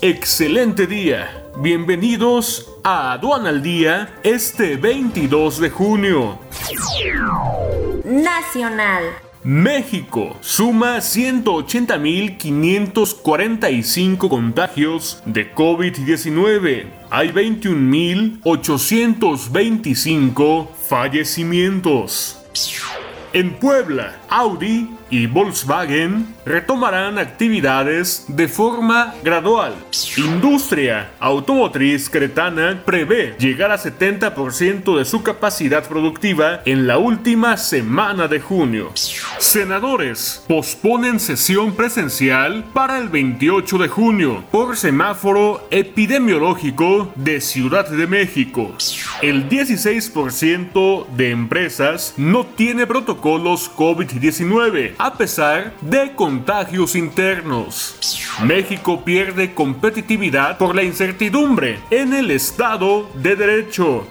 excelente día. Bienvenidos a Aduana al Día este 22 de junio. Nacional. México suma 180.545 contagios de COVID-19. Hay 21.825 fallecimientos. En Puebla, Audi y Volkswagen retomarán actividades de forma gradual. Industria automotriz cretana prevé llegar a 70% de su capacidad productiva en la última semana de junio. Senadores posponen sesión presencial para el 28 de junio por semáforo epidemiológico de Ciudad de México. El 16% de empresas no tiene protocolos COVID-19 a pesar de contagios internos. México pierde competitividad por la incertidumbre en el Estado de Derecho.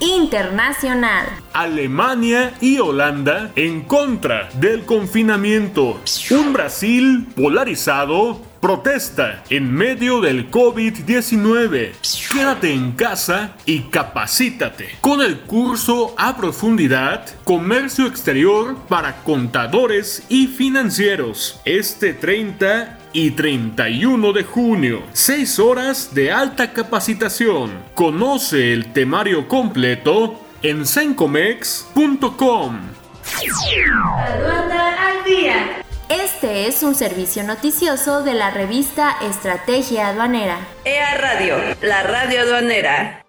Internacional. Alemania y Holanda en contra del confinamiento. Un Brasil polarizado protesta en medio del COVID-19. Quédate en casa y capacítate con el curso a profundidad Comercio Exterior para contadores y financieros. Este 30 y 31 de junio. 6 horas de alta capacitación. Conoce el temario completo en sencomex.com. al día. Este es un servicio noticioso de la revista Estrategia Aduanera. EA Radio, la radio aduanera.